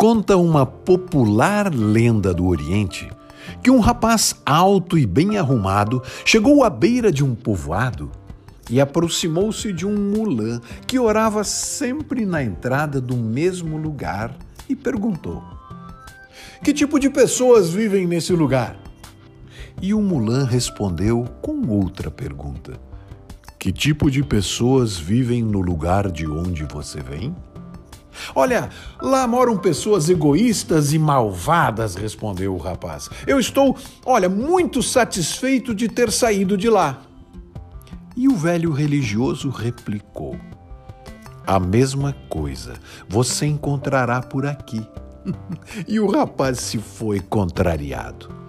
Conta uma popular lenda do Oriente que um rapaz alto e bem arrumado chegou à beira de um povoado e aproximou-se de um mulã que orava sempre na entrada do mesmo lugar e perguntou: Que tipo de pessoas vivem nesse lugar? E o mulã respondeu com outra pergunta: Que tipo de pessoas vivem no lugar de onde você vem? Olha, lá moram pessoas egoístas e malvadas, respondeu o rapaz. Eu estou, olha, muito satisfeito de ter saído de lá. E o velho religioso replicou: A mesma coisa você encontrará por aqui. e o rapaz se foi contrariado.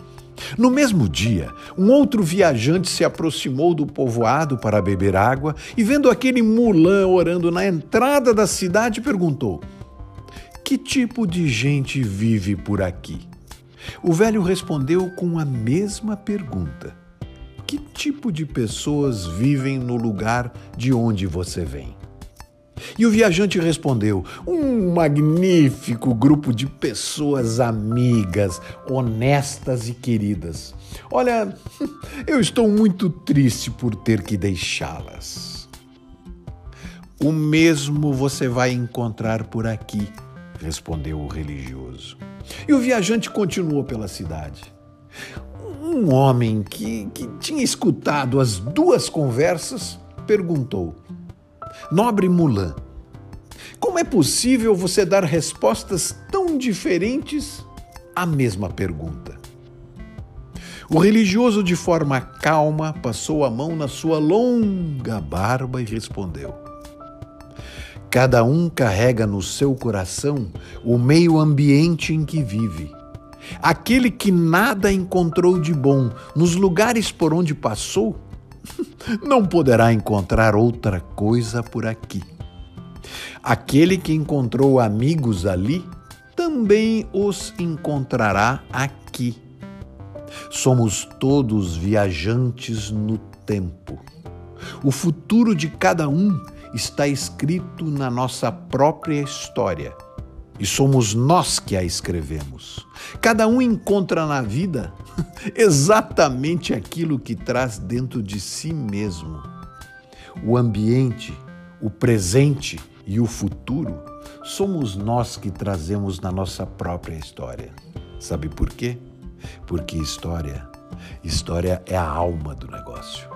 No mesmo dia, um outro viajante se aproximou do povoado para beber água e, vendo aquele mulã orando na entrada da cidade, perguntou: Que tipo de gente vive por aqui? O velho respondeu com a mesma pergunta: Que tipo de pessoas vivem no lugar de onde você vem? E o viajante respondeu: Um magnífico grupo de pessoas amigas, honestas e queridas. Olha, eu estou muito triste por ter que deixá-las. O mesmo você vai encontrar por aqui, respondeu o religioso. E o viajante continuou pela cidade. Um homem que, que tinha escutado as duas conversas perguntou: Nobre Mulan, como é possível você dar respostas tão diferentes à mesma pergunta? O religioso, de forma calma, passou a mão na sua longa barba e respondeu: Cada um carrega no seu coração o meio ambiente em que vive. Aquele que nada encontrou de bom nos lugares por onde passou, não poderá encontrar outra coisa por aqui. Aquele que encontrou amigos ali, também os encontrará aqui. Somos todos viajantes no tempo. O futuro de cada um está escrito na nossa própria história e somos nós que a escrevemos. Cada um encontra na vida exatamente aquilo que traz dentro de si mesmo. O ambiente, o presente e o futuro somos nós que trazemos na nossa própria história. Sabe por quê? Porque história, história é a alma do negócio.